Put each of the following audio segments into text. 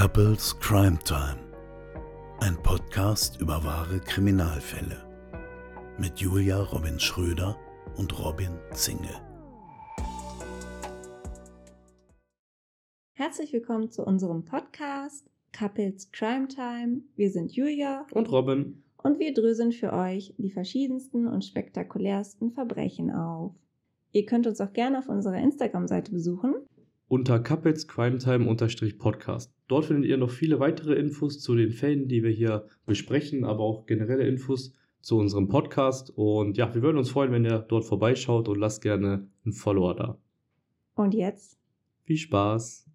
Couples Crime Time. Ein Podcast über wahre Kriminalfälle. Mit Julia Robin Schröder und Robin Zinge. Herzlich willkommen zu unserem Podcast Couples Crime Time. Wir sind Julia und Robin und wir dröseln für euch die verschiedensten und spektakulärsten Verbrechen auf. Ihr könnt uns auch gerne auf unserer Instagram-Seite besuchen. Unter Couples Crime Time-Podcast. Dort findet ihr noch viele weitere Infos zu den Fällen, die wir hier besprechen, aber auch generelle Infos zu unserem Podcast. Und ja, wir würden uns freuen, wenn ihr dort vorbeischaut und lasst gerne einen Follower da. Und jetzt? Viel Spaß!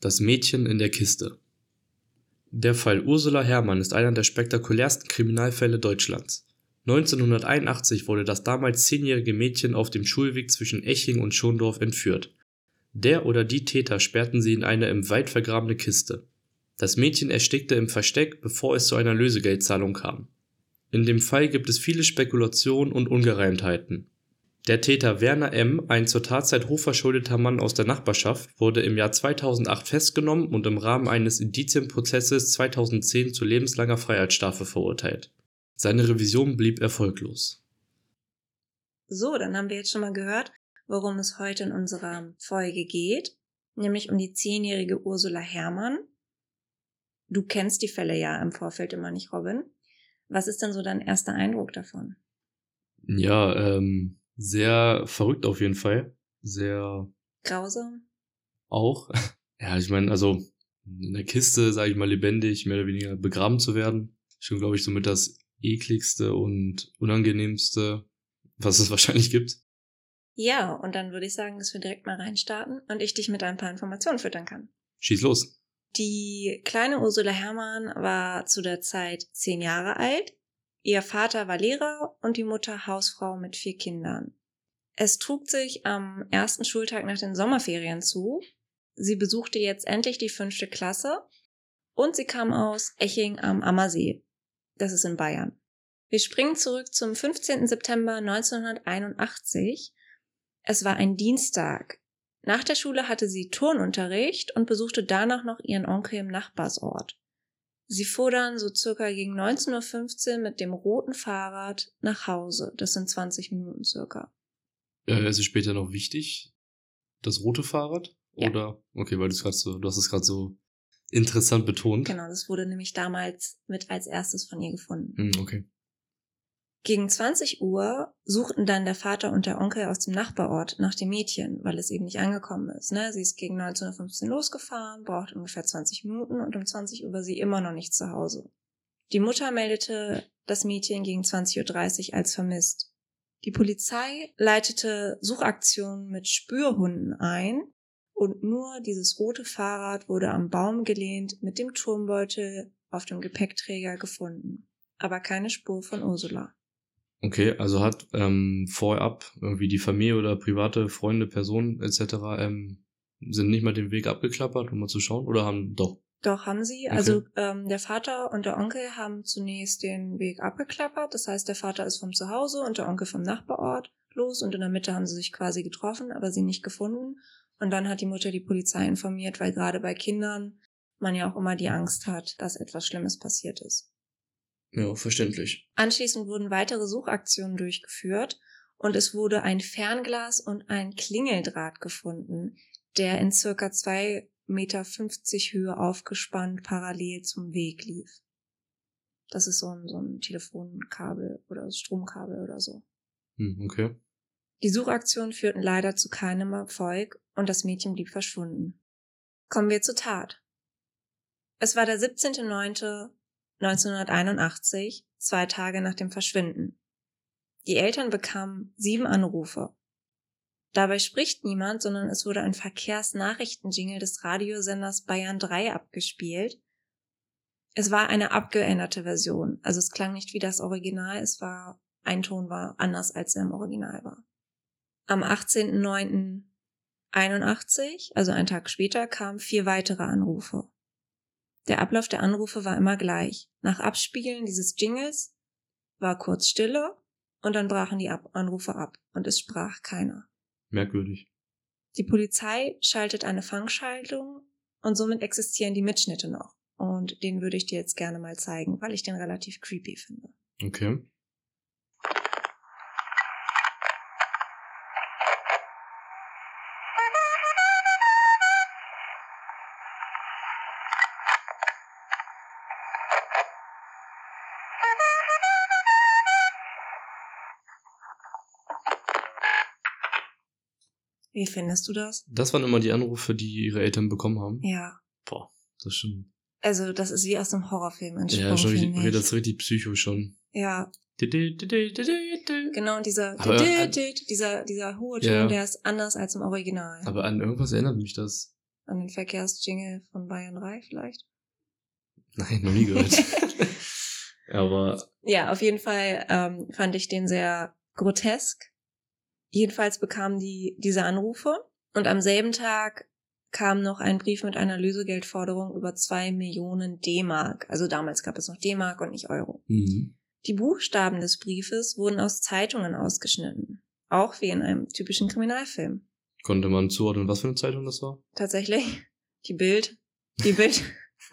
Das Mädchen in der Kiste. Der Fall Ursula Herrmann ist einer der spektakulärsten Kriminalfälle Deutschlands. 1981 wurde das damals zehnjährige Mädchen auf dem Schulweg zwischen Eching und Schondorf entführt. Der oder die Täter sperrten sie in eine im Wald vergrabene Kiste. Das Mädchen erstickte im Versteck, bevor es zu einer Lösegeldzahlung kam. In dem Fall gibt es viele Spekulationen und Ungereimtheiten. Der Täter Werner M., ein zur Tatzeit hochverschuldeter Mann aus der Nachbarschaft, wurde im Jahr 2008 festgenommen und im Rahmen eines Indizienprozesses 2010 zu lebenslanger Freiheitsstrafe verurteilt. Seine Revision blieb erfolglos. So, dann haben wir jetzt schon mal gehört, worum es heute in unserer Folge geht, nämlich um die zehnjährige Ursula Herrmann. Du kennst die Fälle ja im Vorfeld immer nicht, Robin. Was ist denn so dein erster Eindruck davon? Ja, ähm, sehr verrückt auf jeden Fall. Sehr. Grausam? Auch. Ja, ich meine, also in der Kiste, sage ich mal, lebendig, mehr oder weniger begraben zu werden. Schon, glaube ich, somit das ekligste und unangenehmste, was es wahrscheinlich gibt. Ja, und dann würde ich sagen, dass wir direkt mal reinstarten und ich dich mit ein paar Informationen füttern kann. Schieß los. Die kleine Ursula Herrmann war zu der Zeit zehn Jahre alt Ihr Vater war Lehrer und die Mutter Hausfrau mit vier Kindern. Es trug sich am ersten Schultag nach den Sommerferien zu. Sie besuchte jetzt endlich die fünfte Klasse und sie kam aus Eching am Ammersee. Das ist in Bayern. Wir springen zurück zum 15. September 1981. Es war ein Dienstag. Nach der Schule hatte sie Turnunterricht und besuchte danach noch ihren Onkel im Nachbarsort. Sie fuhr dann so circa gegen 19.15 Uhr mit dem roten Fahrrad nach Hause. Das sind 20 Minuten circa. Äh, ist es später noch wichtig, das rote Fahrrad? Ja. Oder? Okay, weil du es gerade so, du hast es gerade so interessant betont. Genau, das wurde nämlich damals mit als erstes von ihr gefunden. Hm, okay. Gegen 20 Uhr suchten dann der Vater und der Onkel aus dem Nachbarort nach dem Mädchen, weil es eben nicht angekommen ist. Ne? Sie ist gegen 19.15 Uhr losgefahren, braucht ungefähr 20 Minuten und um 20 Uhr war sie immer noch nicht zu Hause. Die Mutter meldete das Mädchen gegen 20.30 Uhr als vermisst. Die Polizei leitete Suchaktionen mit Spürhunden ein und nur dieses rote Fahrrad wurde am Baum gelehnt mit dem Turmbeutel auf dem Gepäckträger gefunden. Aber keine Spur von Ursula. Okay, also hat ähm, vorab irgendwie die Familie oder private Freunde, Personen etc. Ähm, sind nicht mal den Weg abgeklappert, um mal zu schauen, oder haben doch? Doch, haben sie. Okay. Also ähm, der Vater und der Onkel haben zunächst den Weg abgeklappert. Das heißt, der Vater ist vom Zuhause und der Onkel vom Nachbarort los und in der Mitte haben sie sich quasi getroffen, aber sie nicht gefunden. Und dann hat die Mutter die Polizei informiert, weil gerade bei Kindern man ja auch immer die Angst hat, dass etwas Schlimmes passiert ist. Ja, verständlich. Anschließend wurden weitere Suchaktionen durchgeführt und es wurde ein Fernglas und ein Klingeldraht gefunden, der in circa zwei Meter fünfzig Höhe aufgespannt parallel zum Weg lief. Das ist so ein, so ein Telefonkabel oder Stromkabel oder so. Hm, okay. Die Suchaktionen führten leider zu keinem Erfolg und das Mädchen blieb verschwunden. Kommen wir zur Tat. Es war der 17.09. 1981, zwei Tage nach dem Verschwinden. Die Eltern bekamen sieben Anrufe. Dabei spricht niemand, sondern es wurde ein Verkehrsnachrichtenjingle des Radiosenders Bayern 3 abgespielt. Es war eine abgeänderte Version, also es klang nicht wie das Original, es war, ein Ton war anders als er im Original war. Am 18.09.81, also einen Tag später, kamen vier weitere Anrufe. Der Ablauf der Anrufe war immer gleich. Nach Abspielen dieses Jingles war kurz Stille und dann brachen die ab Anrufe ab und es sprach keiner. Merkwürdig. Die Polizei schaltet eine Fangschaltung und somit existieren die Mitschnitte noch. Und den würde ich dir jetzt gerne mal zeigen, weil ich den relativ creepy finde. Okay. Wie findest du das? Das waren immer die Anrufe, die ihre Eltern bekommen haben. Ja. Boah, das ist schon. Also, das ist wie aus einem Horrorfilm entsprungen, Ja, schon richtig, ich. das ist richtig psycho schon. Ja, Genau. und dieser, Aber dieser, dieser hohe Ton, Ja. der ist anders als im Original. Aber an irgendwas erinnert mich das. An den Verkehrsjingle von Bayern 3 vielleicht. Nein, noch nie gehört. Aber Ja, auf jeden Fall ähm, fand ich den sehr grotesk. Jedenfalls bekamen die diese Anrufe und am selben Tag kam noch ein Brief mit einer Lösegeldforderung über zwei Millionen D-Mark. Also damals gab es noch D-Mark und nicht Euro. mhm. Die Buchstaben des Briefes wurden aus Zeitungen ausgeschnitten. Auch wie in einem typischen Kriminalfilm. konnte man zuordnen, was für eine Zeitung das war? Tatsächlich. Die Bild. Die Bild.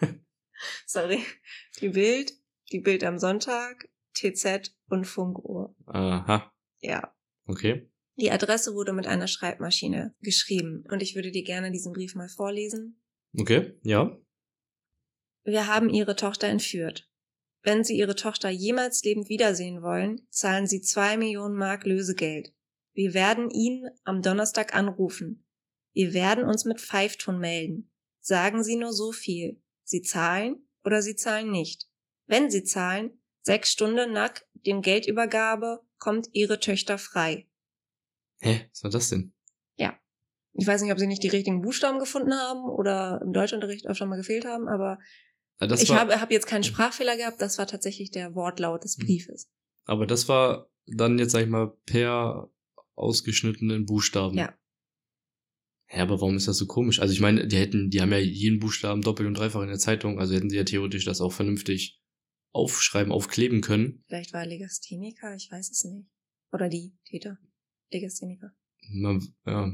Sorry. Die Bild. Die Bild am Sonntag. TZ und Funkuhr. Aha, Ja. okay. Die Adresse wurde mit einer Schreibmaschine geschrieben und ich würde dir gerne diesen Brief mal vorlesen. Okay, ja. Wir haben Ihre Tochter entführt. Wenn Sie Ihre Tochter jemals lebend wiedersehen wollen, zahlen Sie zwei Millionen Mark Lösegeld. Wir werden ihn am Donnerstag anrufen. Wir werden uns mit Pfeifton melden. Sagen Sie nur so viel. Sie zahlen oder Sie zahlen nicht. Wenn Sie zahlen, sechs Stunden nach dem Geldübergabe kommt Ihre Töchter frei. Hä, was war das denn? Ich weiß nicht, ob sie nicht die richtigen Buchstaben gefunden haben oder im Deutschunterricht öfter mal gefehlt haben, aber Ah, Das ich habe, habe jetzt keinen Sprachfehler gehabt, das war tatsächlich der Wortlaut des Hm. Briefes. aber das war dann jetzt, sag ich mal, per ausgeschnittenen Buchstaben. Ja. Ja, aber warum ist das so komisch? Also ich meine, die hätten, die haben ja jeden Buchstaben doppelt und dreifach in der Zeitung, also hätten sie ja theoretisch das auch vernünftig aufschreiben, aufkleben können. Vielleicht war er Legastheniker, ich weiß es nicht. Oder die Täter. Legastheniker. Man, ja,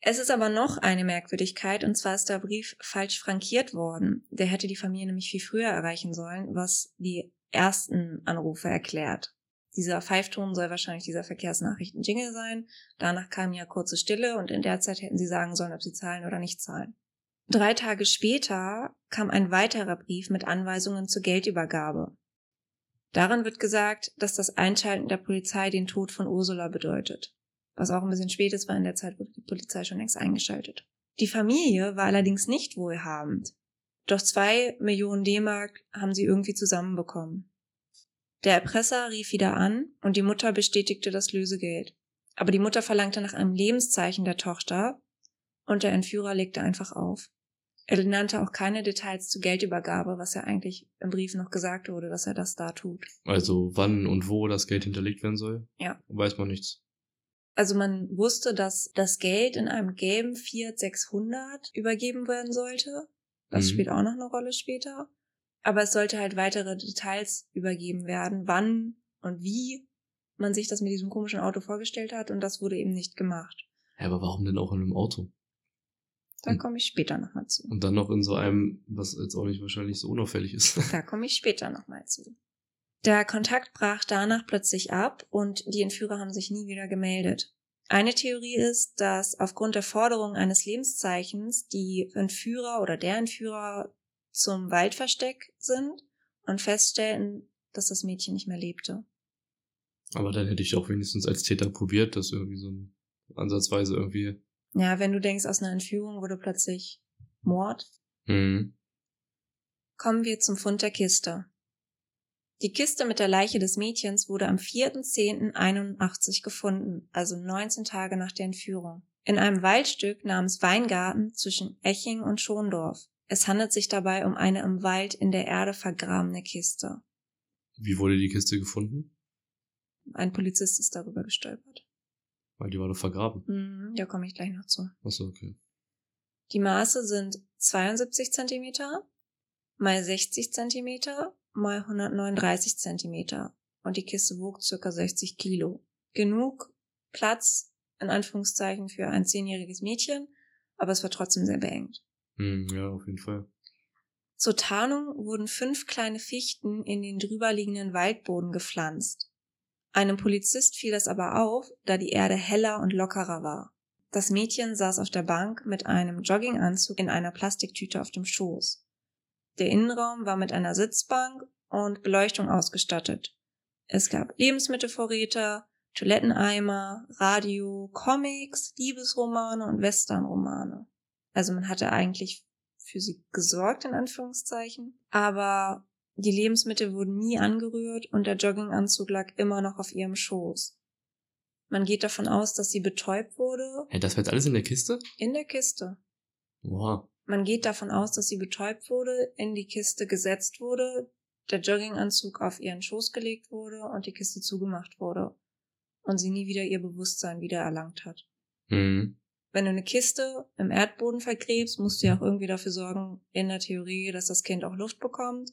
Es ist aber noch eine Merkwürdigkeit, und zwar ist der Brief falsch frankiert worden. Der hätte die Familie nämlich viel früher erreichen sollen, was die ersten Anrufe erklärt. Dieser Pfeifton soll wahrscheinlich dieser Verkehrsnachrichten-Jingle sein. Danach kam ja kurze Stille und in der Zeit hätten sie sagen sollen, ob sie zahlen oder nicht zahlen. Drei Tage später kam ein weiterer Brief mit Anweisungen zur Geldübergabe. Darin wird gesagt, dass das Einschalten der Polizei den Tod von Ursula bedeutet. Was auch ein bisschen spät ist, weil in der Zeit wurde die Polizei schon längst eingeschaltet. Die Familie war allerdings nicht wohlhabend. Doch zwei Millionen D-Mark haben sie irgendwie zusammenbekommen. Der Erpresser rief wieder an und die Mutter bestätigte das Lösegeld. Aber die Mutter verlangte nach einem Lebenszeichen der Tochter und der Entführer legte einfach auf. Er nannte auch keine Details zur Geldübergabe, was ja eigentlich im Brief noch gesagt wurde, dass er das da tut. also wann und wo das Geld hinterlegt werden soll, Ja. weiß man nichts. Also man wusste, dass das Geld in einem gelben Fiat 600 übergeben werden sollte. Das Mhm. spielt auch noch eine Rolle später. Aber es sollte halt weitere Details übergeben werden, wann und wie man sich das mit diesem komischen Auto vorgestellt hat und das wurde eben nicht gemacht. Ja, aber warum denn auch in einem Auto? Da Hm. komme ich später nochmal zu. Und dann noch in so einem, was jetzt auch nicht wahrscheinlich so unauffällig ist. Da komme ich später nochmal zu. Der Kontakt brach danach plötzlich ab und die Entführer haben sich nie wieder gemeldet. Eine Theorie ist, dass aufgrund der Forderung eines Lebenszeichens die Entführer oder der Entführer zum Waldversteck sind und feststellten, dass das Mädchen nicht mehr lebte. Aber dann hätte ich auch wenigstens als Täter probiert, das irgendwie so ein ansatzweise irgendwie. Ja, wenn du denkst, aus einer Entführung wurde plötzlich Mord, Mhm. Kommen wir zum Fund der Kiste. Die Kiste mit der Leiche des Mädchens wurde am 4.10.81 gefunden, also 19 Tage nach der Entführung, in einem Waldstück namens Weingarten zwischen Eching und Schondorf. Es handelt sich dabei um eine im Wald in der Erde vergrabene Kiste. Wie wurde die Kiste gefunden? Ein Polizist ist darüber gestolpert. Weil die war doch vergraben. Hm, da komme ich gleich noch zu. Achso, okay. Die Maße sind 72 Zentimeter mal 60 Zentimeter mal 139 Zentimeter und die Kiste wog circa 60 Kilo. Genug Platz, in Anführungszeichen, für ein zehnjähriges Mädchen, aber es war trotzdem sehr beengt. Hm, ja, auf jeden Fall. Zur Tarnung wurden fünf kleine Fichten in den drüberliegenden Waldboden gepflanzt. Einem Polizist fiel das aber auf, da die Erde heller und lockerer war. Das Mädchen saß auf der Bank mit einem Jogginganzug in einer Plastiktüte auf dem Schoß. Der Innenraum war mit einer Sitzbank und Beleuchtung ausgestattet. Es gab Lebensmittelvorräte, Toiletteneimer, Radio, Comics, Liebesromane und Westernromane. Also man hatte eigentlich für sie gesorgt, in Anführungszeichen. Aber die Lebensmittel wurden nie angerührt und der Jogginganzug lag immer noch auf ihrem Schoß. Man geht davon aus, dass sie betäubt wurde. Hey, das war jetzt alles in der Kiste? In der Kiste. Wow. Man geht davon aus, dass sie betäubt wurde, in die Kiste gesetzt wurde, der Jogginganzug auf ihren Schoß gelegt wurde und die Kiste zugemacht wurde. Und sie nie wieder ihr Bewusstsein wieder erlangt hat. Mhm. Wenn du eine Kiste im Erdboden vergräbst, musst du ja auch irgendwie dafür sorgen, in der Theorie, dass das Kind auch Luft bekommt.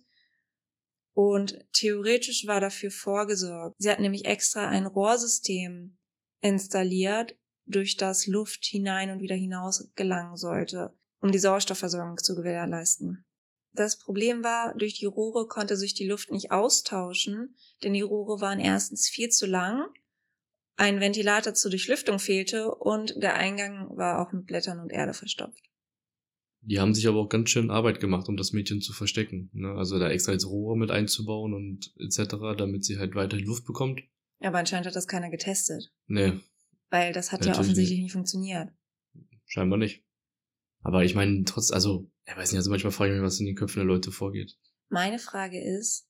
Und theoretisch war dafür vorgesorgt. Sie hat nämlich extra ein Rohrsystem installiert, durch das Luft hinein und wieder hinaus gelangen sollte, um die Sauerstoffversorgung zu gewährleisten. Das Problem war, durch die Rohre konnte sich die Luft nicht austauschen, denn die Rohre waren erstens viel zu lang, ein Ventilator zur Durchlüftung fehlte und der Eingang war auch mit Blättern und Erde verstopft. Die haben sich aber auch ganz schön Arbeit gemacht, um das Mädchen zu verstecken. Ne? Also da extra jetzt Rohre mit einzubauen und etc., damit sie halt weiterhin Luft bekommt. Aber anscheinend hat das keiner getestet. Nee. Weil das hat Natürlich ja offensichtlich nicht funktioniert. Scheinbar nicht. Aber ich meine, trotz, also, ich weiß nicht, also manchmal frage ich mich, was in den Köpfen der Leute vorgeht. Meine Frage ist,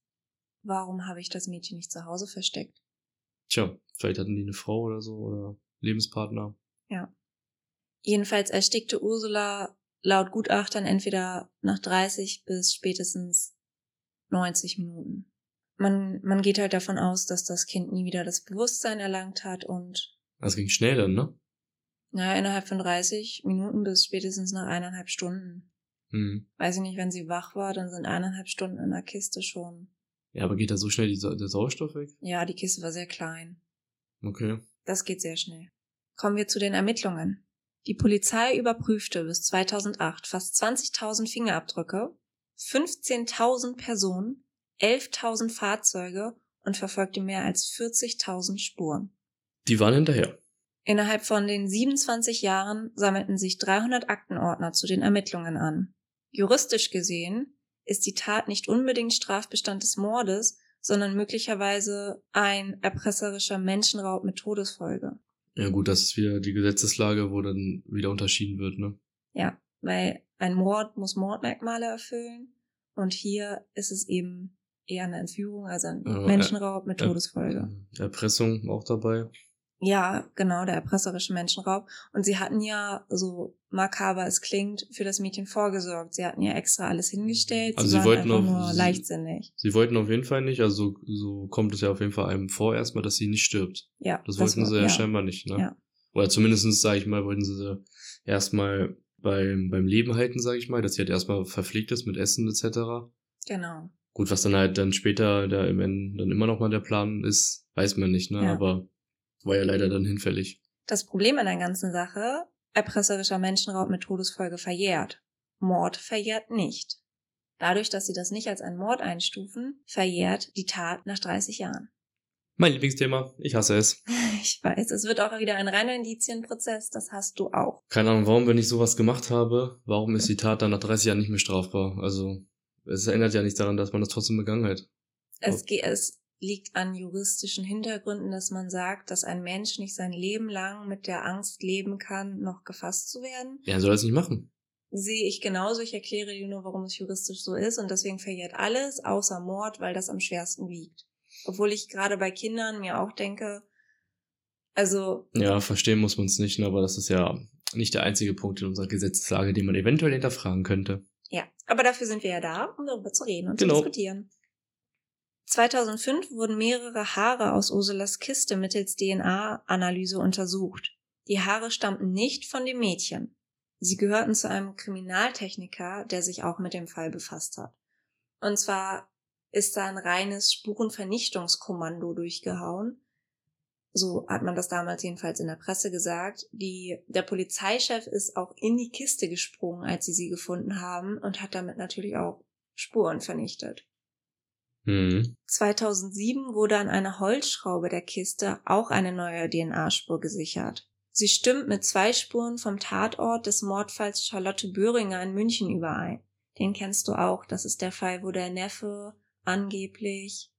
warum habe ich das Mädchen nicht zu Hause versteckt? Tja, vielleicht hatten die eine Frau oder so oder Lebenspartner. Ja. Jedenfalls erstickte Ursula laut Gutachtern entweder nach 30 bis spätestens 90 Minuten. Man, man geht halt davon aus, dass das Kind nie wieder das Bewusstsein erlangt hat und Das ging schnell dann, ne? naja, innerhalb von 30 Minuten bis spätestens nach eineinhalb Stunden. Hm. Weiß ich nicht, wenn sie wach war, dann sind eineinhalb Stunden in der Kiste schon. Ja, aber geht da so schnell die, der Sauerstoff weg? Ja, die Kiste war sehr klein. Okay. Das geht sehr schnell. Kommen wir zu den Ermittlungen. Die Polizei überprüfte bis 2008 fast 20.000 Fingerabdrücke, 15.000 Personen, 11.000 Fahrzeuge und verfolgte mehr als 40.000 Spuren. Die waren hinterher. Innerhalb von den 27 Jahren sammelten sich 300 Aktenordner zu den Ermittlungen an. Juristisch gesehen ist die Tat nicht unbedingt Strafbestand des Mordes, sondern möglicherweise ein erpresserischer Menschenraub mit Todesfolge. Ja gut, das ist wieder die Gesetzeslage, wo dann wieder unterschieden wird, ne? Ja, weil ein Mord muss Mordmerkmale erfüllen und hier ist es eben eher eine Entführung, also ein Äh, Menschenraub mit äh, Todesfolge. Erpressung auch dabei. Ja, genau, der erpresserische Menschenraub. Und sie hatten ja, so makaber es klingt, für das Mädchen vorgesorgt. Sie hatten ja extra alles hingestellt. Also sie, sie wollten auch- nur sie- leichtsinnig. Sie wollten auf jeden Fall nicht, also so, kommt es ja auf jeden Fall einem vor erstmal, dass sie nicht stirbt. Ja, Das wollten war- sie ja, scheinbar nicht, ne? Ja. Oder zumindestens sage ich mal, wollten sie sie erstmal beim, beim Leben halten, sage ich mal, dass sie halt erstmal verpflegt ist mit Essen etc. Genau. Gut, was dann halt dann später da im Ende dann immer noch mal der Plan ist, weiß man nicht, ne? Ja. Aber war ja leider dann hinfällig. Das Problem an der ganzen Sache, erpresserischer Menschenraub mit Todesfolge verjährt. Mord verjährt nicht. Dadurch, dass sie das nicht als einen Mord einstufen, verjährt die Tat nach 30 Jahren. Mein Lieblingsthema, ich hasse es. Ich weiß, es wird auch wieder ein reiner Indizienprozess, das hast du auch. Keine Ahnung, warum, wenn ich sowas gemacht habe, warum ist die Tat dann nach 30 Jahren nicht mehr strafbar? Also, es ändert ja nichts daran, dass man das trotzdem begangen hat. Es, es liegt an juristischen Hintergründen, dass man sagt, dass ein Mensch nicht sein Leben lang mit der Angst leben kann, noch gefasst zu werden. Ja, soll das nicht machen. Sehe ich genauso. Ich erkläre dir nur, warum es juristisch so ist und deswegen verjährt alles außer Mord, weil das am schwersten wiegt. Obwohl ich gerade bei Kindern mir auch denke, also Ja, verstehen muss man es nicht, ne, aber das ist ja nicht der einzige Punkt in unserer Gesetzeslage, den man eventuell hinterfragen könnte. Ja, aber dafür sind wir ja da, um darüber zu reden und Genau. zu diskutieren. 2005 wurden mehrere Haare aus Ursulas Kiste mittels DNA-Analyse untersucht. Die Haare stammten nicht von dem Mädchen. Sie gehörten zu einem Kriminaltechniker, der sich auch mit dem Fall befasst hat. Und zwar ist da ein reines Spurenvernichtungskommando durchgehauen. So hat man das damals jedenfalls in der Presse gesagt. Die, der Polizeichef ist auch in die Kiste gesprungen, als sie sie gefunden haben und hat damit natürlich auch Spuren vernichtet. Mhm. 2007 wurde an einer Holzschraube der Kiste auch eine neue DNA-Spur gesichert. Sie stimmt mit zwei Spuren vom Tatort des Mordfalls Charlotte Böhringer in München überein. Den kennst du auch. Das ist der Fall, wo der Neffe angeblich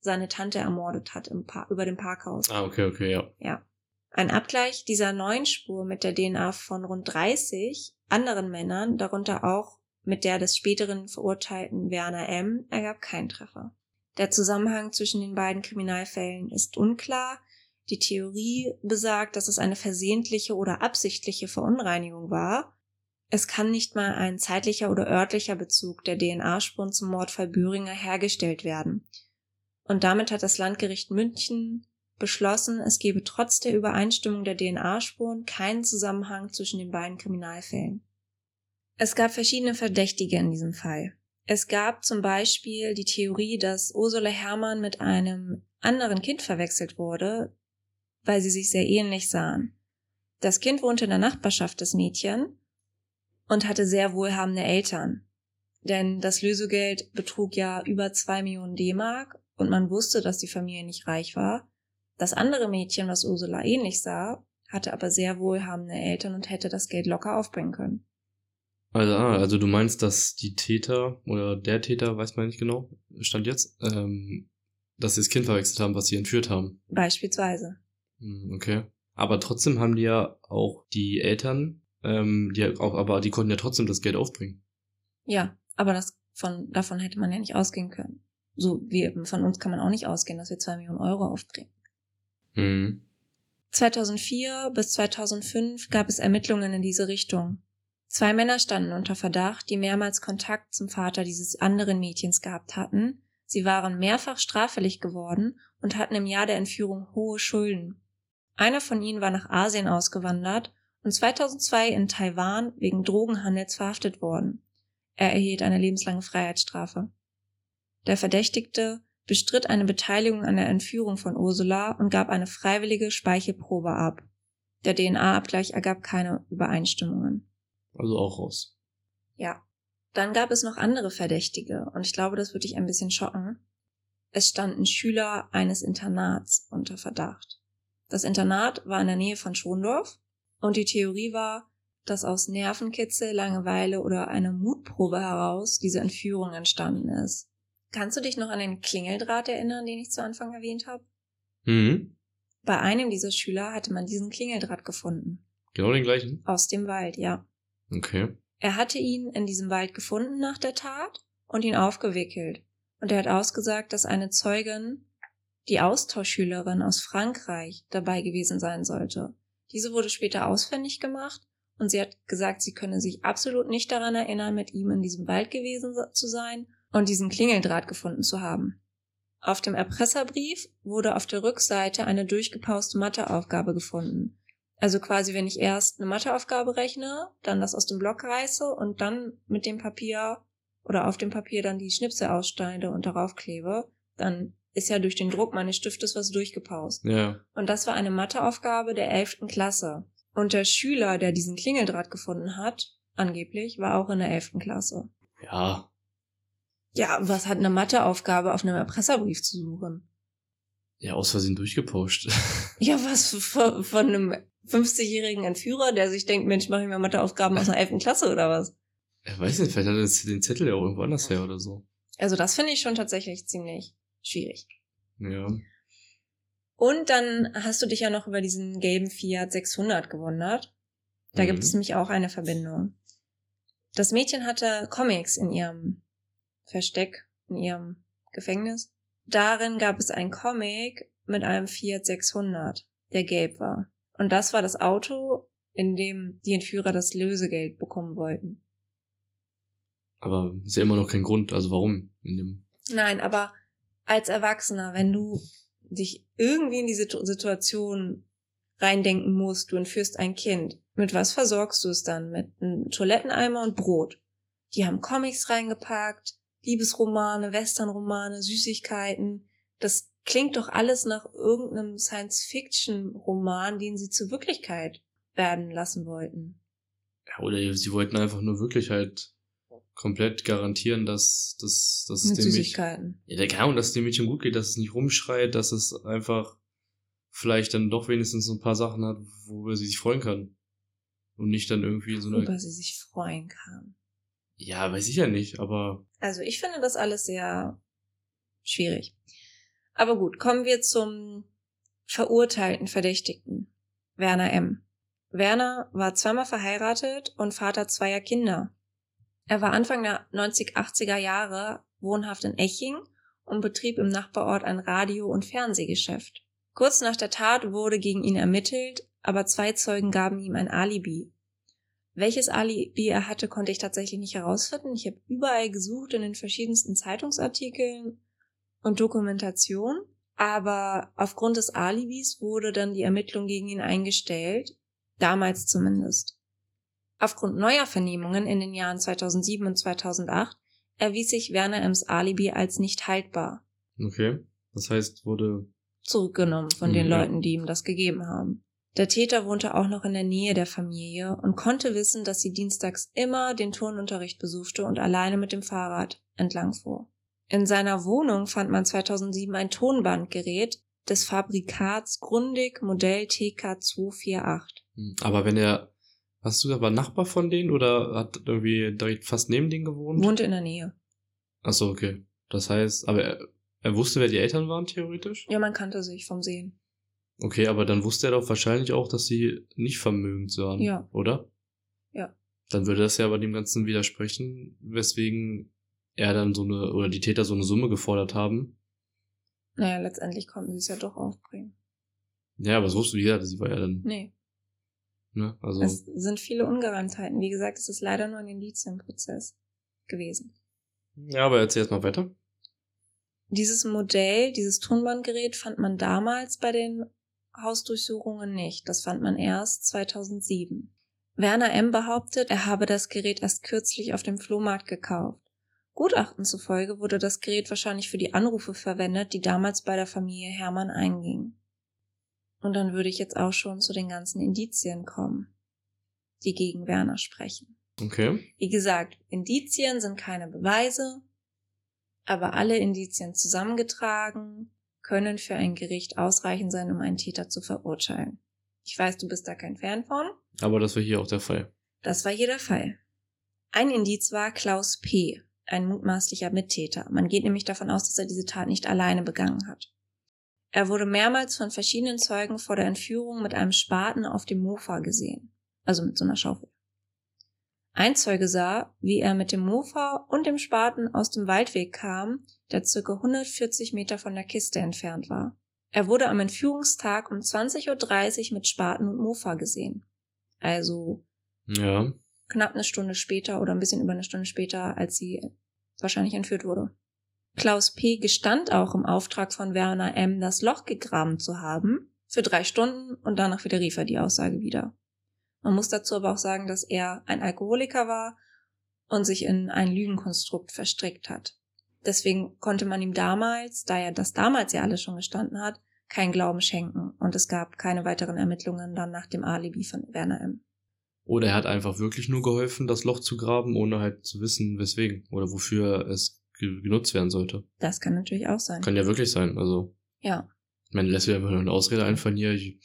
seine Tante ermordet hat im über dem Parkhaus. Ah, okay, okay, ja. Ja. Ein Abgleich dieser neuen Spur mit der DNA von rund 30 anderen Männern, darunter auch mit der des späteren verurteilten Werner M., ergab keinen Treffer. Der Zusammenhang zwischen den beiden Kriminalfällen ist unklar. Die Theorie besagt, dass es eine versehentliche oder absichtliche Verunreinigung war. Es kann nicht mal ein zeitlicher oder örtlicher Bezug der DNA-Spuren zum Mordfall Böhringer hergestellt werden. Und damit hat das Landgericht München beschlossen, es gebe trotz der Übereinstimmung der DNA-Spuren keinen Zusammenhang zwischen den beiden Kriminalfällen. Es gab verschiedene Verdächtige in diesem Fall. Es gab zum Beispiel die Theorie, dass Ursula Herrmann mit einem anderen Kind verwechselt wurde, weil sie sich sehr ähnlich sahen. Das Kind wohnte in der Nachbarschaft des Mädchen und hatte sehr wohlhabende Eltern. Denn das Lösegeld betrug ja über zwei Millionen D-Mark und man wusste, dass die Familie nicht reich war. Das andere Mädchen, was Ursula ähnlich sah, hatte aber sehr wohlhabende Eltern und hätte das Geld locker aufbringen können. Also, ah, also du meinst, dass die Täter oder der Täter, weiß man nicht genau, stand jetzt, ähm, dass sie das Kind verwechselt haben, was sie entführt haben. Beispielsweise. Hm, Okay. Aber trotzdem haben die ja auch die Eltern, ähm, die auch, aber die konnten ja trotzdem das Geld aufbringen. Ja, aber das von, davon hätte man ja nicht ausgehen können. So wie von uns kann man auch nicht ausgehen, dass wir zwei Millionen Euro aufbringen. Mhm. 2004 bis 2005 gab es Ermittlungen in diese Richtung. Zwei Männer standen unter Verdacht, die mehrmals Kontakt zum Vater dieses anderen Mädchens gehabt hatten. Sie waren mehrfach straffällig geworden und hatten im Jahr der Entführung hohe Schulden. Einer von ihnen war nach Asien ausgewandert und 2002 in Taiwan wegen Drogenhandels verhaftet worden. Er erhielt eine lebenslange Freiheitsstrafe. Der Verdächtigte bestritt eine Beteiligung an der Entführung von Ursula und gab eine freiwillige Speichelprobe ab. Der DNA-Abgleich ergab keine Übereinstimmungen. Also auch raus. Ja. Dann gab es noch andere Verdächtige und ich glaube, das würde dich ein bisschen schocken. Es standen Schüler eines Internats unter Verdacht. Das Internat war in der Nähe von Schondorf und die Theorie war, dass aus Nervenkitzel, Langeweile oder einer Mutprobe heraus diese Entführung entstanden ist. Kannst du dich noch an den Klingeldraht erinnern, den ich zu Anfang erwähnt habe? Mhm. Bei einem dieser Schüler hatte man diesen Klingeldraht gefunden. Genau den gleichen. Aus dem Wald, ja. Okay. Er hatte ihn in diesem Wald gefunden nach der Tat und ihn aufgewickelt. Und er hat ausgesagt, dass eine Zeugin, die Austauschschülerin aus Frankreich, dabei gewesen sein sollte. Diese wurde später ausfindig gemacht und sie hat gesagt, sie könne sich absolut nicht daran erinnern, mit ihm in diesem Wald gewesen zu sein und diesen Klingeldraht gefunden zu haben. Auf dem Erpresserbrief wurde auf der Rückseite eine durchgepauste Matheaufgabe gefunden. Also quasi, wenn ich erst eine Matheaufgabe rechne, dann das aus dem Block reiße und dann mit dem Papier oder auf dem Papier dann die Schnipsel ausschneide und darauf klebe, dann ist ja durch den Druck meines Stiftes was durchgepaust. Ja. Und das war eine Matheaufgabe der 11. Klasse. Und der Schüler, der diesen Klingeldraht gefunden hat, angeblich, war auch in der 11. Klasse. Ja. Ja, was hat eine Matheaufgabe auf einem Erpresserbrief zu suchen? Ja, aus Versehen durchgepauscht. Ja, was von, von einem 50-jährigen Entführer, der sich denkt, Mensch, mache ich mir Matheaufgaben aus der 11. Klasse oder was? Ich weiß nicht, vielleicht hat er den Zettel ja auch irgendwo anders her oder so. Also das finde ich schon tatsächlich ziemlich schwierig. Ja. Und dann hast du dich ja noch über diesen gelben Fiat 600 gewundert. Da Mhm. gibt es nämlich auch eine Verbindung. Das Mädchen hatte Comics in ihrem Versteck, in ihrem Gefängnis. Darin gab es einen Comic mit einem Fiat 600, der gelb war. Und das war das Auto, in dem die Entführer das Lösegeld bekommen wollten. Aber ist ja immer noch kein Grund. Also warum? Nein, aber als Erwachsener, wenn du dich irgendwie in die Situ- Situation reindenken musst, du entführst ein Kind, mit was versorgst du es dann? Mit einem Toiletteneimer und Brot. Die haben Comics reingepackt, Liebesromane, Westernromane, Süßigkeiten. Das klingt doch alles nach irgendeinem Science-Fiction-Roman, den sie zur Wirklichkeit werden lassen wollten. Ja, oder sie wollten einfach nur wirklich halt komplett garantieren, dass, dass, dass Mit es dem Mädchen, ja, Ahnung, dass es dem Mädchen gut geht, dass es nicht rumschreit, dass es einfach vielleicht dann doch wenigstens so ein paar Sachen hat, worüber sie sich freuen kann. Und nicht dann irgendwie so einer, Worüber sie sich freuen kann. ja, weiß ich ja nicht, aber Also ich finde das alles sehr schwierig. Aber gut, kommen wir zum verurteilten Verdächtigten, Werner M. Werner war zweimal verheiratet und Vater zweier Kinder. Er war Anfang der 90-80er Jahre wohnhaft in Eching und betrieb im Nachbarort ein Radio- und Fernsehgeschäft. Kurz nach der Tat wurde gegen ihn ermittelt, aber zwei Zeugen gaben ihm ein Alibi. Welches Alibi er hatte, konnte ich tatsächlich nicht herausfinden. Ich habe überall gesucht in den verschiedensten Zeitungsartikeln und Dokumentation, aber aufgrund des Alibis wurde dann die Ermittlung gegen ihn eingestellt, damals zumindest. Aufgrund neuer Vernehmungen in den Jahren 2007 und 2008 erwies sich Werner M's Alibi als nicht haltbar, okay. Das heißt, wurde, zurückgenommen von den Mhm, ja. Leuten, die ihm das gegeben haben. Der Täter wohnte auch noch in der Nähe der Familie und konnte wissen, dass sie dienstags immer den Turnunterricht besuchte und alleine mit dem Fahrrad entlang fuhr. In seiner Wohnung fand man 2007 ein Tonbandgerät des Fabrikats Grundig Modell TK248. hm, aber wenn er, hast du war Nachbar von denen oder hat irgendwie direkt fast neben denen gewohnt? Wohnte in der Nähe. Ach so, okay. Das heißt, aber er, er wusste, wer die Eltern waren, theoretisch? Ja, man kannte sich vom Sehen. Okay, aber dann wusste er doch wahrscheinlich auch, dass sie nicht vermögend waren, Ja. oder? Ja. Dann würde das ja aber dem Ganzen widersprechen, weswegen er dann so eine, oder die Täter so eine Summe gefordert haben. Naja, letztendlich konnten sie es ja doch aufbringen. Ja, aber so wusste wie gesagt, sie war ja dann, Nee, ne, also, es sind viele Ungereimtheiten. Wie gesagt, es ist leider nur ein Indizienprozess gewesen. ja, aber erzähl erst mal weiter. Dieses Modell, dieses Tonbandgerät fand man damals bei den Hausdurchsuchungen nicht. Das fand man erst 2007. Werner M. behauptet, er habe das Gerät erst kürzlich auf dem Flohmarkt gekauft. Gutachten zufolge wurde das Gerät wahrscheinlich für die Anrufe verwendet, die damals bei der Familie Hermann eingingen. Und dann würde ich jetzt auch schon zu den ganzen Indizien kommen, die gegen Werner sprechen. Okay. Wie gesagt, Indizien sind keine Beweise, aber alle Indizien zusammengetragen können für ein Gericht ausreichend sein, um einen Täter zu verurteilen. Ich weiß, du bist da kein Fan von. Aber das war hier auch der Fall. Das war hier der Fall. Ein Indiz war Klaus P., ein mutmaßlicher Mittäter. Man geht nämlich davon aus, dass er diese Tat nicht alleine begangen hat. Er wurde mehrmals von verschiedenen Zeugen vor der Entführung mit einem Spaten auf dem Mofa gesehen. Also mit so einer Schaufel. Ein Zeuge sah, wie er mit dem Mofa und dem Spaten aus dem Waldweg kam, der circa 140 Meter von der Kiste entfernt war. Er wurde am Entführungstag um 20.30 Uhr mit Spaten und Mofa gesehen. Also Ja. knapp eine Stunde später oder ein bisschen über eine Stunde später, als sie wahrscheinlich entführt wurde. Klaus P. gestand auch im Auftrag von Werner M. das Loch gegraben zu haben, für drei Stunden und danach widerrief er die Aussage wieder. Man muss dazu aber auch sagen, dass er ein Alkoholiker war und sich in ein Lügenkonstrukt verstrickt hat. Deswegen konnte man ihm damals, da er das damals ja alles schon gestanden hat, keinen Glauben schenken und es gab keine weiteren Ermittlungen dann nach dem Alibi von Werner M. Oder er hat einfach wirklich nur geholfen, das Loch zu graben, ohne halt zu wissen, weswegen oder wofür es ge- genutzt werden sollte. Das kann natürlich auch sein. Kann ja wirklich sein. Also, Ja. ich meine, lässt mir einfach nur eine Ausrede einfallen hier. Ich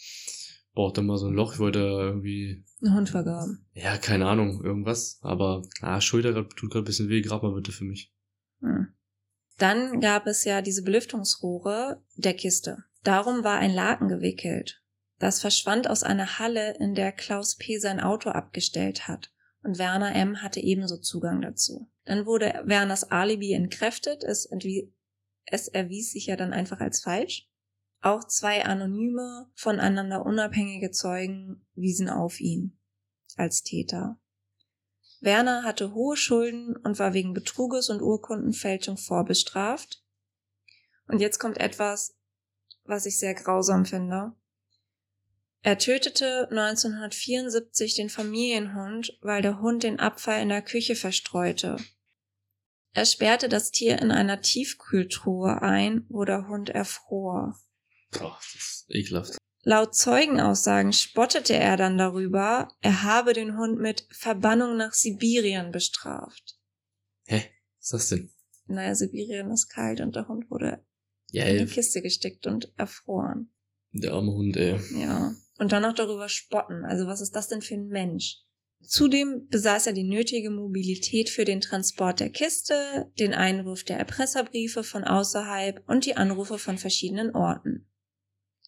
brauchte mal so ein Loch, ich wollte irgendwie, Ein Hund vergraben. ja, keine Ahnung, irgendwas. Aber, ah, Schulter tut gerade ein bisschen weh, grab mal bitte für mich. Hm. Dann gab es ja diese Belüftungsrohre der Kiste. Darum war ein Laken gewickelt. Das verschwand aus einer Halle, in der Klaus P. sein Auto abgestellt hat. Und Werner M. hatte ebenso Zugang dazu. Dann wurde Werners Alibi entkräftet. Es, es erwies sich ja dann einfach als falsch. Auch zwei anonyme, voneinander unabhängige Zeugen wiesen auf ihn als Täter. Werner hatte hohe Schulden und war wegen Betruges und Urkundenfälschung vorbestraft. Und jetzt kommt etwas, was ich sehr grausam finde. Er tötete 1974 den Familienhund, weil der Hund den Abfall in der Küche verstreute. Er sperrte das Tier in einer Tiefkühltruhe ein, wo der Hund erfror. Boah, das ist ekelhaft. Laut Zeugenaussagen spottete er dann darüber, er habe den Hund mit Verbannung nach Sibirien bestraft. Hä? Was ist das denn? Naja, Sibirien ist kalt und der Hund wurde Ja, in die Kiste gesteckt und erfroren. der arme Hund, ey. Ja. Und dann noch darüber spotten. Also was ist das denn für ein Mensch? Zudem besaß er die nötige Mobilität für den Transport der Kiste, den Einwurf der Erpresserbriefe von außerhalb und die Anrufe von verschiedenen Orten.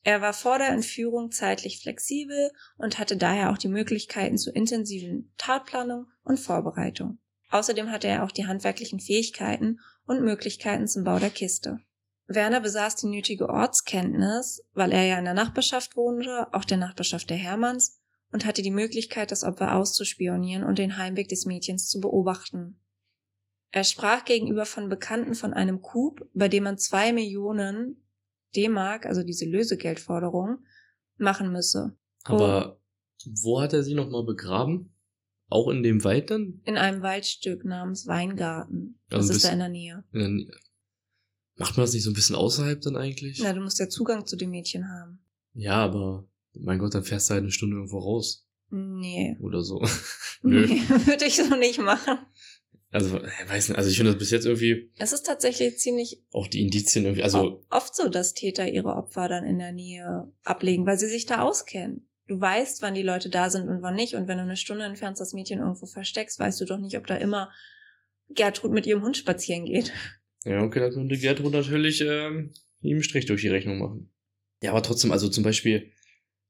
Er war vor der Entführung zeitlich flexibel und hatte daher auch die Möglichkeiten zur intensiven Tatplanung und Vorbereitung. Außerdem hatte er auch die handwerklichen Fähigkeiten und Möglichkeiten zum Bau der Kiste. Werner besaß die nötige Ortskenntnis, weil er ja in der Nachbarschaft wohnte, auch der Nachbarschaft der Hermanns, und hatte die Möglichkeit, das Opfer auszuspionieren und den Heimweg des Mädchens zu beobachten. Er sprach gegenüber von Bekannten von einem Coup, bei dem man zwei Millionen D-Mark, also diese Lösegeldforderung, machen müsse. Aber wo hat er sie nochmal begraben? Auch in dem Wald dann? In einem Waldstück namens Weingarten. Das Also ist da in der Nähe. In der Nä- Macht man das nicht so ein bisschen außerhalb dann eigentlich? Na, du musst ja Zugang zu dem Mädchen haben. Ja, aber mein Gott, dann fährst du halt eine Stunde irgendwo raus. Nee. Oder so. Nö. Nee, würde ich so nicht machen. Also, ich weiß nicht, also ich finde das bis jetzt irgendwie Es ist tatsächlich ziemlich auch die Indizien irgendwie, also, oft so, dass Täter ihre Opfer dann in der Nähe ablegen, weil sie sich da auskennen. Du weißt, wann die Leute da sind und wann nicht. Und wenn du eine Stunde entfernst das Mädchen irgendwo versteckst, weißt du doch nicht, ob da immer Gertrud mit ihrem Hund spazieren geht. Ja, okay, da könnte Gertrud natürlich ähm, ihm einen Strich durch die Rechnung machen. Ja, aber trotzdem, also zum Beispiel,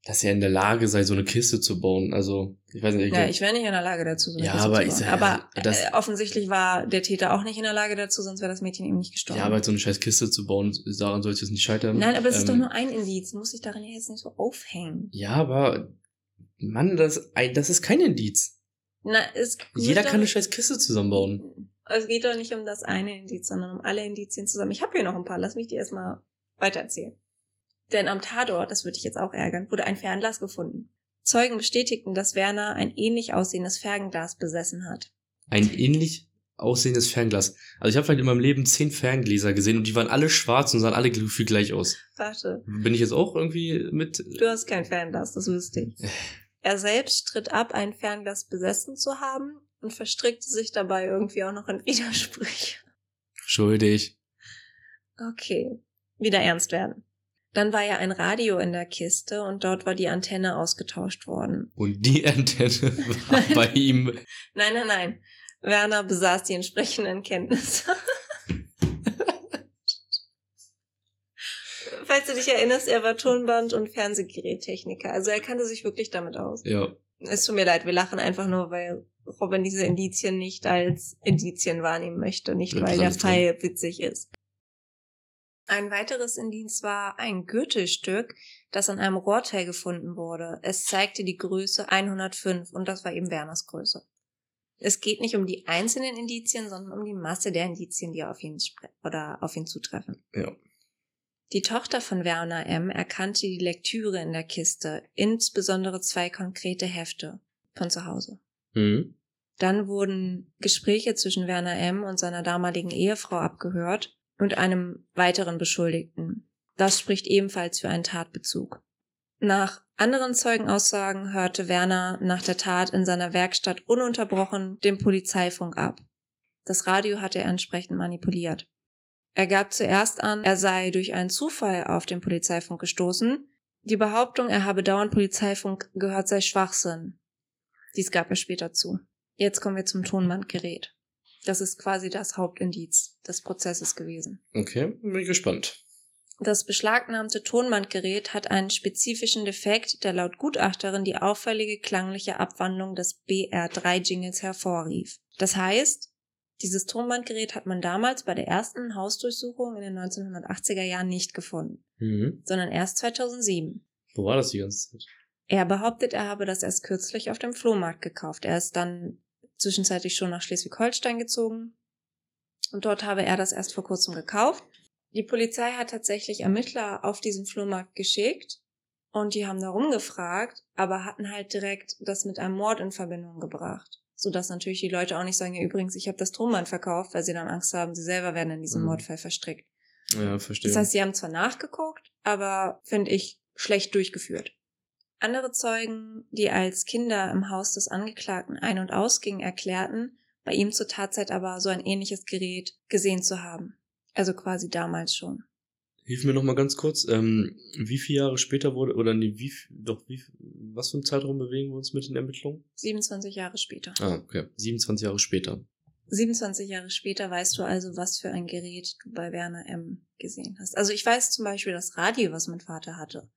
dass er in der Lage sei, so eine Kiste zu bauen. Also, ich weiß nicht, ich Ja, glaub- ich wäre nicht in der Lage dazu. So eine Ja, Kiste aber zu ich bauen. sag- aber das- äh, offensichtlich war der Täter auch nicht in der Lage dazu, sonst wäre das Mädchen eben nicht gestorben. ja, aber so eine scheiß Kiste zu bauen, daran sollte es nicht scheitern. Nein, aber es ist Ähm, doch nur ein Indiz. Muss ich darin ja jetzt nicht so aufhängen. Ja, aber, Mann, das, das ist kein Indiz. Na, es Jeder kann eine scheiß Kiste zusammenbauen. Es geht doch nicht um das eine Indiz, sondern um alle Indizien zusammen. Ich habe hier noch ein paar. Lass mich die erstmal weitererzählen. Denn am Tatort, das würde dich jetzt auch ärgern, wurde ein Fernglas gefunden. Zeugen bestätigten, dass Werner ein ähnlich aussehendes Fernglas besessen hat. Ein ähnlich aussehendes Fernglas. Also ich habe vielleicht in meinem Leben zehn Ferngläser gesehen und die waren alle schwarz und sahen alle gefühlt gleich aus. Warte, Bin ich jetzt auch irgendwie mit... du hast kein Fernglas, das wüsste ich. Er selbst stritt ab, ein Fernglas besessen zu haben und verstrickte sich dabei irgendwie auch noch in Widersprüche. Schuldig. Okay, wieder ernst werden. Dann war ja ein Radio in der Kiste und dort war die Antenne ausgetauscht worden. Und die Antenne war bei ihm... Nein, nein, nein. Werner besaß die entsprechenden Kenntnisse. Falls du dich erinnerst, er war Tonband- und Fernsehgerättechniker. Also er kannte sich wirklich damit aus. Ja, Es tut mir leid, wir lachen einfach nur, weil Robin diese Indizien nicht als Indizien wahrnehmen möchte, nicht Ja, weil der Fall witzig ist. Ein weiteres Indiz war ein Gürtelstück, das an einem Rohrteil gefunden wurde. Es zeigte die Größe 105 und das war eben Werners Größe. Es geht nicht um die einzelnen Indizien, sondern um die Masse der Indizien, die auf ihn oder auf ihn zutreffen. ja. Die Tochter von Werner M. erkannte die Lektüre in der Kiste, insbesondere zwei konkrete Hefte von zu Hause. Mhm. Dann wurden Gespräche zwischen Werner M. und seiner damaligen Ehefrau abgehört und einem weiteren Beschuldigten. Das spricht ebenfalls für einen Tatbezug. Nach anderen Zeugenaussagen hörte Werner nach der Tat in seiner Werkstatt ununterbrochen den Polizeifunk ab. Das Radio hatte er entsprechend manipuliert. Er gab zuerst an, er sei durch einen Zufall auf den Polizeifunk gestoßen. Die Behauptung, er habe dauernd Polizeifunk gehört, sei Schwachsinn. Dies gab er später zu. Jetzt kommen wir zum Tonbandgerät. Das ist quasi das Hauptindiz des Prozesses gewesen. Okay, bin gespannt. Das beschlagnahmte Tonbandgerät hat einen spezifischen Defekt, der laut Gutachterin die auffällige klangliche Abwandlung des BR3-Jingles hervorrief. Das heißt, dieses Tonbandgerät hat man damals bei der ersten Hausdurchsuchung in den 1980er Jahren nicht gefunden, Mhm. sondern erst 2007. Wo war das die ganze Zeit? Er behauptet, er habe das erst kürzlich auf dem Flohmarkt gekauft. Er ist dann zwischenzeitlich schon nach Schleswig-Holstein gezogen und dort habe er das erst vor kurzem gekauft. Die Polizei hat tatsächlich Ermittler auf diesen Flohmarkt geschickt und die haben da rumgefragt, aber hatten halt direkt das mit einem Mord in Verbindung gebracht. sodass natürlich die Leute auch nicht sagen, ja übrigens, ich habe das Tonband verkauft, weil sie dann Angst haben, sie selber werden in diesem Mhm. Mordfall verstrickt. Ja, verstehe. Das heißt, sie haben zwar nachgeguckt, aber finde ich schlecht durchgeführt. Andere Zeugen, die als Kinder im Haus des Angeklagten ein- und ausgingen, erklärten, bei ihm zur Tatzeit aber so ein ähnliches Gerät gesehen zu haben. Also quasi damals schon. Hilf mir noch mal ganz kurz, ähm, wie viele Jahre später wurde, oder nee, wie, doch, wie, was für einen Zeitraum bewegen wir uns mit den Ermittlungen? 27 Jahre später. Ah, okay. 27 Jahre später. 27 Jahre später weißt du also, was für ein Gerät du bei Werner M. gesehen hast. Also ich weiß zum Beispiel das Radio, was mein Vater hatte.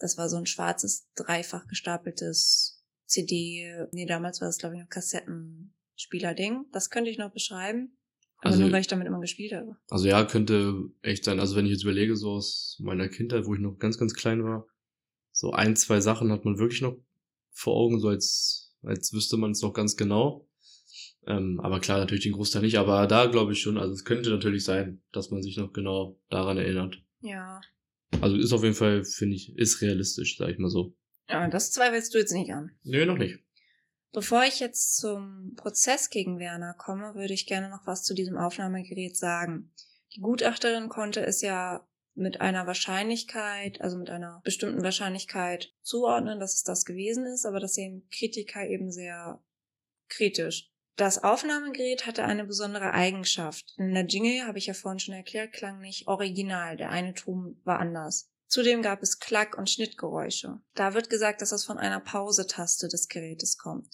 Das war so ein schwarzes, dreifach gestapeltes CD. Nee, damals war das, glaube ich, noch Kassettenspieler-Ding. Das könnte ich noch beschreiben. Aber Also- nur, weil ich damit immer gespielt habe. Also ja, könnte echt sein. Also wenn ich jetzt überlege, so aus meiner Kindheit, wo ich noch ganz, ganz klein war, so ein, zwei Sachen hat man wirklich noch vor Augen, so als, als wüsste man es noch ganz genau. Ähm, aber klar, natürlich den Großteil nicht. Aber da glaube ich schon, also es könnte natürlich sein, dass man sich noch genau daran erinnert. Ja. Also ist auf jeden Fall, finde ich, ist realistisch, sag ich mal so. Ja, das zweifelst du jetzt nicht an. Nö, noch nicht. Bevor ich jetzt zum Prozess gegen Werner komme, würde ich gerne noch was zu diesem Aufnahmegerät sagen. Die Gutachterin konnte es ja mit einer Wahrscheinlichkeit, also mit einer bestimmten Wahrscheinlichkeit zuordnen, dass es das gewesen ist, aber das sehen Kritiker eben sehr kritisch. Das Aufnahmegerät hatte eine besondere Eigenschaft. In der Jingle, habe ich ja vorhin schon erklärt, klang nicht original. Der eine Ton war anders. Zudem gab es Klack- und Schnittgeräusche. Da wird gesagt, dass das von einer Pause-Taste des Gerätes kommt.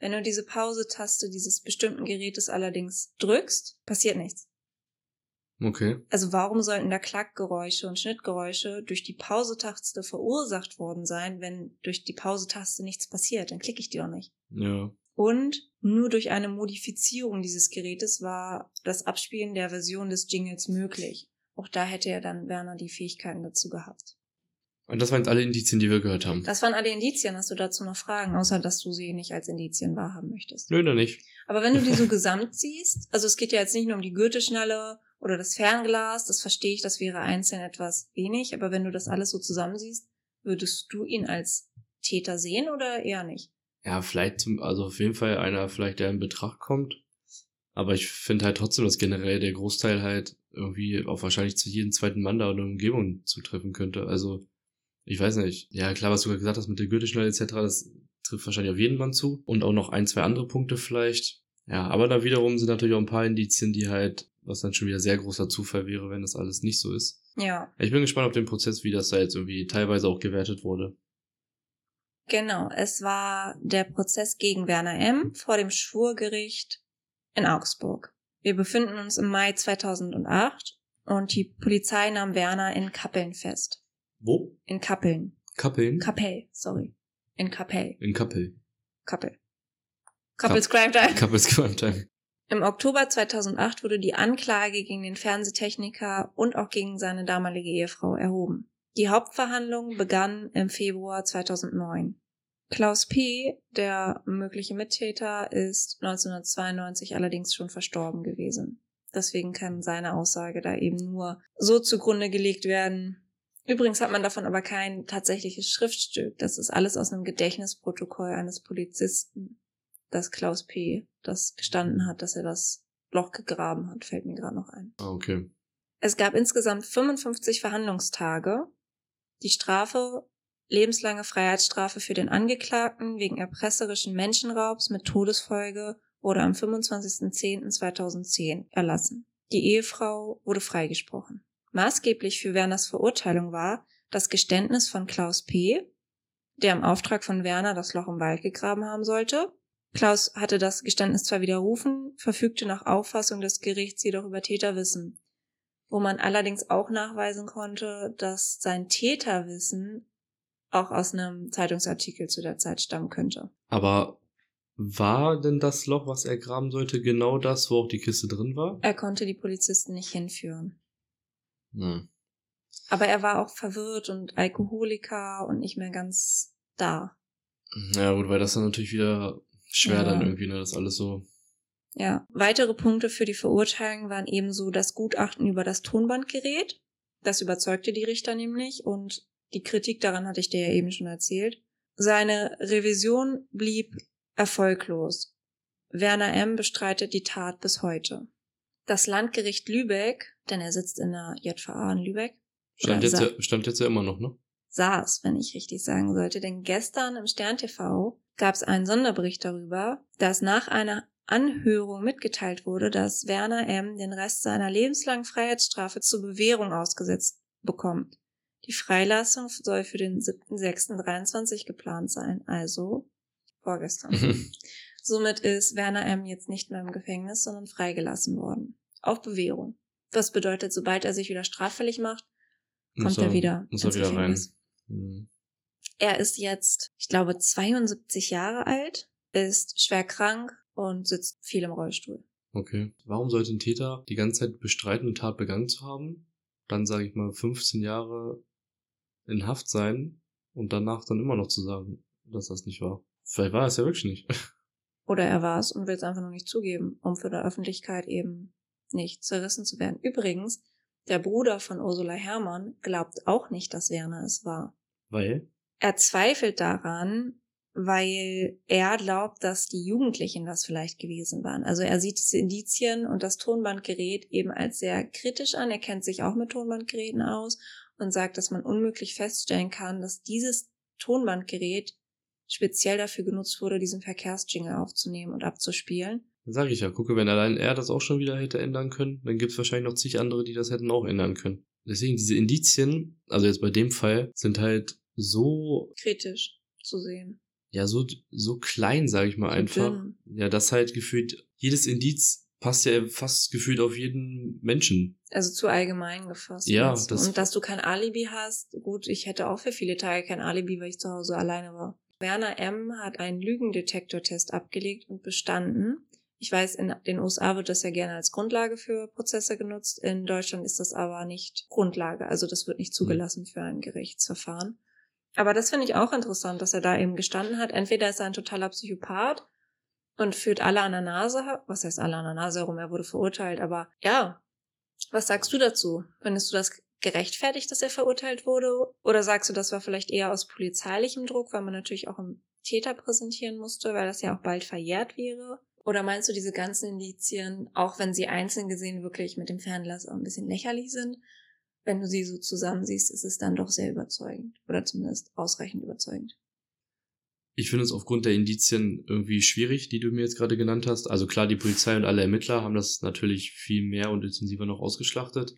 Wenn du diese Pause-Taste dieses bestimmten Gerätes allerdings drückst, passiert nichts. Okay. Also warum sollten da Klackgeräusche und Schnittgeräusche durch die Pause-Taste verursacht worden sein, wenn durch die Pause-Taste nichts passiert? Dann klicke ich die doch nicht. Ja. Und nur durch eine Modifizierung dieses Gerätes war das Abspielen der Version des Jingles möglich. Auch da hätte ja dann Werner die Fähigkeiten dazu gehabt. Und das waren jetzt alle Indizien, die wir gehört haben. Das waren alle Indizien. Hast du dazu noch Fragen, außer dass du sie nicht als Indizien wahrhaben möchtest? Nö, noch nicht. Aber wenn du die so gesamt siehst, also es geht ja jetzt nicht nur um die Gürtelschnalle oder das Fernglas, das verstehe ich, das wäre einzeln etwas wenig, aber wenn du das alles so zusammensiehst, würdest du ihn als Täter sehen oder eher nicht? Ja, vielleicht, zum- also auf jeden Fall einer, vielleicht der in Betracht kommt. Aber ich finde halt trotzdem, dass generell der Großteil halt irgendwie auf wahrscheinlich zu jedem zweiten Mann da in der Umgebung zutreffen könnte. Also, ich weiß nicht. Ja, klar, was du gerade gesagt hast mit der Gürtelschnelle etc., das trifft wahrscheinlich auf jeden Mann zu. Und auch noch ein, zwei andere Punkte vielleicht. Ja, aber da wiederum sind natürlich auch ein paar Indizien, die halt, was dann schon wieder sehr großer Zufall wäre, wenn das alles nicht so ist. Ja, Ich bin gespannt auf den Prozess, wie das da jetzt irgendwie teilweise auch gewertet wurde. Genau. Es war der Prozess gegen Werner M. vor dem Schwurgericht in Augsburg. Wir befinden uns im Mai 2008 und die Polizei nahm Werner in Kappeln fest. Wo? In Kappeln. Kappeln? Kapell, sorry. In Kapell. in Kappel. Kappel. Couples Crime Time. Kappels Crime Time. Im Oktober 2008 wurde die Anklage gegen den Fernsehtechniker und auch gegen seine damalige Ehefrau erhoben. Die Hauptverhandlung begann im Februar 2009. Klaus P., der mögliche Mittäter, ist 1992 allerdings schon verstorben gewesen. Deswegen kann seine Aussage da eben nur so zugrunde gelegt werden. Übrigens hat man davon aber kein tatsächliches Schriftstück. Das ist alles aus einem Gedächtnisprotokoll eines Polizisten, dass Klaus P. das gestanden hat, dass er das Loch gegraben hat, fällt mir gerade noch ein. Ah, okay. Es gab insgesamt 55 Verhandlungstage. Die Strafe, lebenslange Freiheitsstrafe für den Angeklagten wegen erpresserischen Menschenraubs mit Todesfolge, wurde am 25.10.2010 erlassen. Die Ehefrau wurde freigesprochen. Maßgeblich für Werners Verurteilung war das Geständnis von Klaus P., der im Auftrag von Werner das Loch im Wald gegraben haben sollte. Klaus hatte das Geständnis zwar widerrufen, verfügte nach Auffassung des Gerichts jedoch über Täterwissen wo man allerdings auch nachweisen konnte, dass sein Täterwissen auch aus einem Zeitungsartikel zu der Zeit stammen könnte. Aber war denn das Loch, was er graben sollte, genau das, wo auch die Kiste drin war? Er konnte die Polizisten nicht hinführen. Hm. Aber er war auch verwirrt und Alkoholiker und nicht mehr ganz da. Ja, gut, weil das dann natürlich wieder schwer Ja. dann irgendwie, ne, das alles so. Ja, weitere Punkte für die Verurteilung waren ebenso das Gutachten über das Tonbandgerät. Das überzeugte die Richter nämlich und die Kritik daran hatte ich dir ja eben schon erzählt. Seine Revision blieb erfolglos. Werner M. bestreitet die Tat bis heute. Das Landgericht Lübeck, denn er sitzt in der JVA in Lübeck, Stand oder jetzt, ja, stand jetzt ja immer noch, ne? saß, wenn ich richtig sagen sollte, denn gestern im Stern TV gab es einen Sonderbericht darüber, dass nach einer Anhörung mitgeteilt wurde, dass Werner M. den Rest seiner lebenslangen Freiheitsstrafe zur Bewährung ausgesetzt bekommt. Die Freilassung soll für den 7.6.23 geplant sein, also vorgestern. Somit ist Werner M. jetzt nicht mehr im Gefängnis, sondern freigelassen worden. Auf Bewährung. Das bedeutet, sobald er sich wieder straffällig macht, kommt er wieder Muss er ins wieder rein. Gefängnis. Mhm. Er ist jetzt, ich glaube, 72 Jahre alt, ist schwer krank und sitzt viel im Rollstuhl. Okay. Warum sollte ein Täter die ganze Zeit bestreiten, eine Tat begangen zu haben, dann sage ich mal 15 Jahre in Haft sein und danach dann immer noch zu sagen, dass das nicht war? Vielleicht war es ja wirklich nicht. Oder er war es und will es einfach nur nicht zugeben, um für der Öffentlichkeit eben nicht zerrissen zu werden. Übrigens, der Bruder von Ursula Herrmann glaubt auch nicht, dass Werner es war. Weil? Er zweifelt daran, weil er glaubt, dass die Jugendlichen das vielleicht gewesen waren. Also er sieht diese Indizien und das Tonbandgerät eben als sehr kritisch an. Er kennt sich auch mit Tonbandgeräten aus und sagt, dass man unmöglich feststellen kann, dass dieses Tonbandgerät speziell dafür genutzt wurde, diesen Verkehrsjingle aufzunehmen und abzuspielen. Dann sage ich ja, gucke, wenn allein er das auch schon wieder hätte ändern können, dann gibt es wahrscheinlich noch zig andere, die das hätten auch ändern können. Deswegen, diese Indizien, also jetzt bei dem Fall, sind halt so, Kritisch zu sehen. Ja, so, so klein, sage ich mal einfach. Dünn. Ja, das halt gefühlt, jedes Indiz passt ja fast gefühlt auf jeden Menschen. Also zu allgemein gefasst. Ja, das- und dass du kein Alibi hast. Gut, ich hätte auch für viele Tage kein Alibi, weil ich zu Hause alleine war. Werner M. hat einen Lügendetektortest abgelegt und bestanden. Ich weiß, in den USA wird das ja gerne als Grundlage für Prozesse genutzt. In Deutschland ist das aber nicht Grundlage. Also das wird nicht zugelassen für ein Gerichtsverfahren. Aber das finde ich auch interessant, dass er da eben gestanden hat. Entweder ist er ein totaler Psychopath und führt alle an der Nase, was heißt alle an der Nase herum, er wurde verurteilt, aber ja, was sagst du dazu? Findest du das gerechtfertigt, dass er verurteilt wurde? Oder sagst du, das war vielleicht eher aus polizeilichem Druck, weil man natürlich auch einen Täter präsentieren musste, weil das ja auch bald verjährt wäre? Oder meinst du, diese ganzen Indizien, auch wenn sie einzeln gesehen wirklich mit dem Fernglas auch ein bisschen lächerlich sind, wenn du sie so zusammensiehst, ist es dann doch sehr überzeugend oder zumindest ausreichend überzeugend? Ich finde es aufgrund der Indizien irgendwie schwierig, die du mir jetzt gerade genannt hast. Also klar, die Polizei und alle Ermittler haben das natürlich viel mehr und intensiver noch ausgeschlachtet.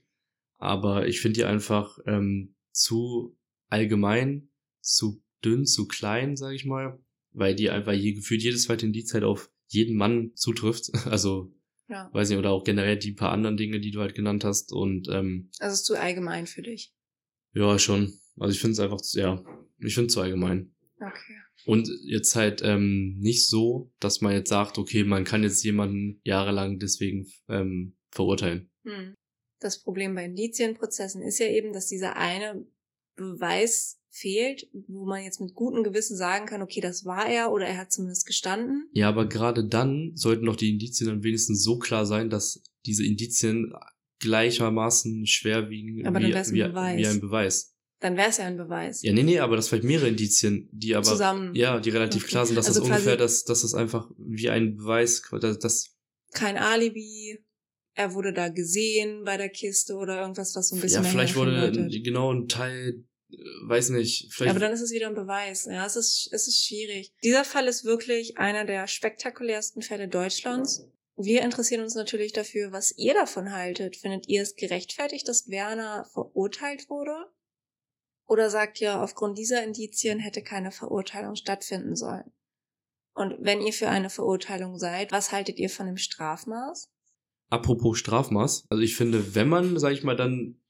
Aber ich finde die einfach ähm, zu allgemein, zu dünn, zu klein, sage ich mal, weil die einfach je, gefühlt jedes zweite Indiz halt auf jeden Mann zutrifft. Also, Ja. weiß nicht, oder auch generell die paar anderen Dinge, die du halt genannt hast. Und ähm, Also es ist zu allgemein für dich. ja, schon. Also ich finde es einfach, zu- ja, ich finde es zu allgemein. Okay. Und jetzt halt ähm, nicht so, dass man jetzt sagt, okay, man kann jetzt jemanden jahrelang deswegen ähm, verurteilen. Hm. Das Problem bei Indizienprozessen ist ja eben, dass dieser eine Beweis fehlt, wo man jetzt mit gutem Gewissen sagen kann, okay, das war er oder er hat zumindest gestanden. Ja, aber gerade dann sollten doch die Indizien dann wenigstens so klar sein, dass diese Indizien gleichermaßen schwer wiegen Aber dann wie, wär's ein wie, Beweis. wie ein Beweis. Dann wäre es ja ein Beweis. Ja, nee, nee, aber das vielleicht mehrere Indizien, die aber Zusammen. ja, die relativ Okay. klar sind, dass Also das ungefähr, dass, dass das einfach wie ein Beweis, dass, dass Kein Alibi. Er wurde da gesehen bei der Kiste oder irgendwas, was so ein bisschen ja, vielleicht wurde genau ein Teil, weiß nicht, vielleicht Aber dann ist es wieder ein Beweis. Ja, es ist, es ist schwierig. Dieser Fall ist wirklich einer der spektakulärsten Fälle Deutschlands. Wir interessieren uns natürlich dafür, was ihr davon haltet. Findet ihr es gerechtfertigt, dass Werner verurteilt wurde? Oder sagt ihr, aufgrund dieser Indizien hätte keine Verurteilung stattfinden sollen? Und wenn ihr für eine Verurteilung seid, was haltet ihr von dem Strafmaß? Apropos Strafmaß, also ich finde, wenn man, sag ich mal, dann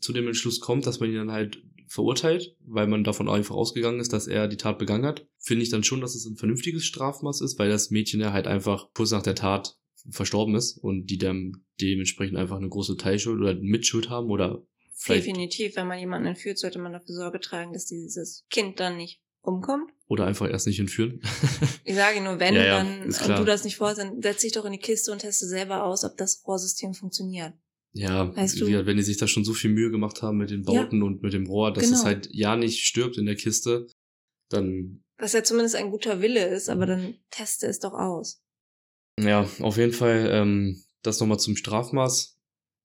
zu dem Entschluss kommt, dass man ihn dann halt verurteilt, weil man davon einfach ausgegangen ist, dass er die Tat begangen hat, finde ich dann schon, dass es ein vernünftiges Strafmaß ist, weil das Mädchen ja halt einfach kurz nach der Tat verstorben ist und die dann dementsprechend einfach eine große Teilschuld oder Mitschuld haben oder vielleicht Definitiv, wenn man jemanden entführt, sollte man dafür Sorge tragen, dass dieses Kind dann nicht umkommt. oder einfach erst nicht entführen. Ich sage nur, wenn Ja, ja, dann und du das nicht vorhast, dann setz dich doch in die Kiste und teste selber aus, ob das Rohrsystem funktioniert. Ja, Weißt du- wenn die sich da schon so viel Mühe gemacht haben mit den Bauten und mit dem Rohr, dass Genau. es halt ja nicht stirbt in der Kiste, dann Was ja zumindest ein guter Wille ist, aber dann teste es doch aus. Ja, auf jeden Fall ähm, das nochmal zum Strafmaß.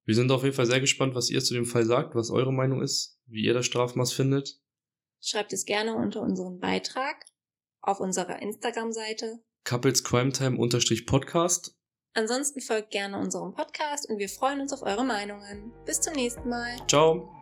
Wir sind auf jeden Fall sehr gespannt, was ihr zu dem Fall sagt, was eure Meinung ist, wie ihr das Strafmaß findet. Schreibt es gerne unter unseren Beitrag auf unserer Instagram-Seite. Couples Crime Time Podcast. Ansonsten folgt gerne unserem Podcast und wir freuen uns auf eure Meinungen. Bis zum nächsten Mal. Ciao.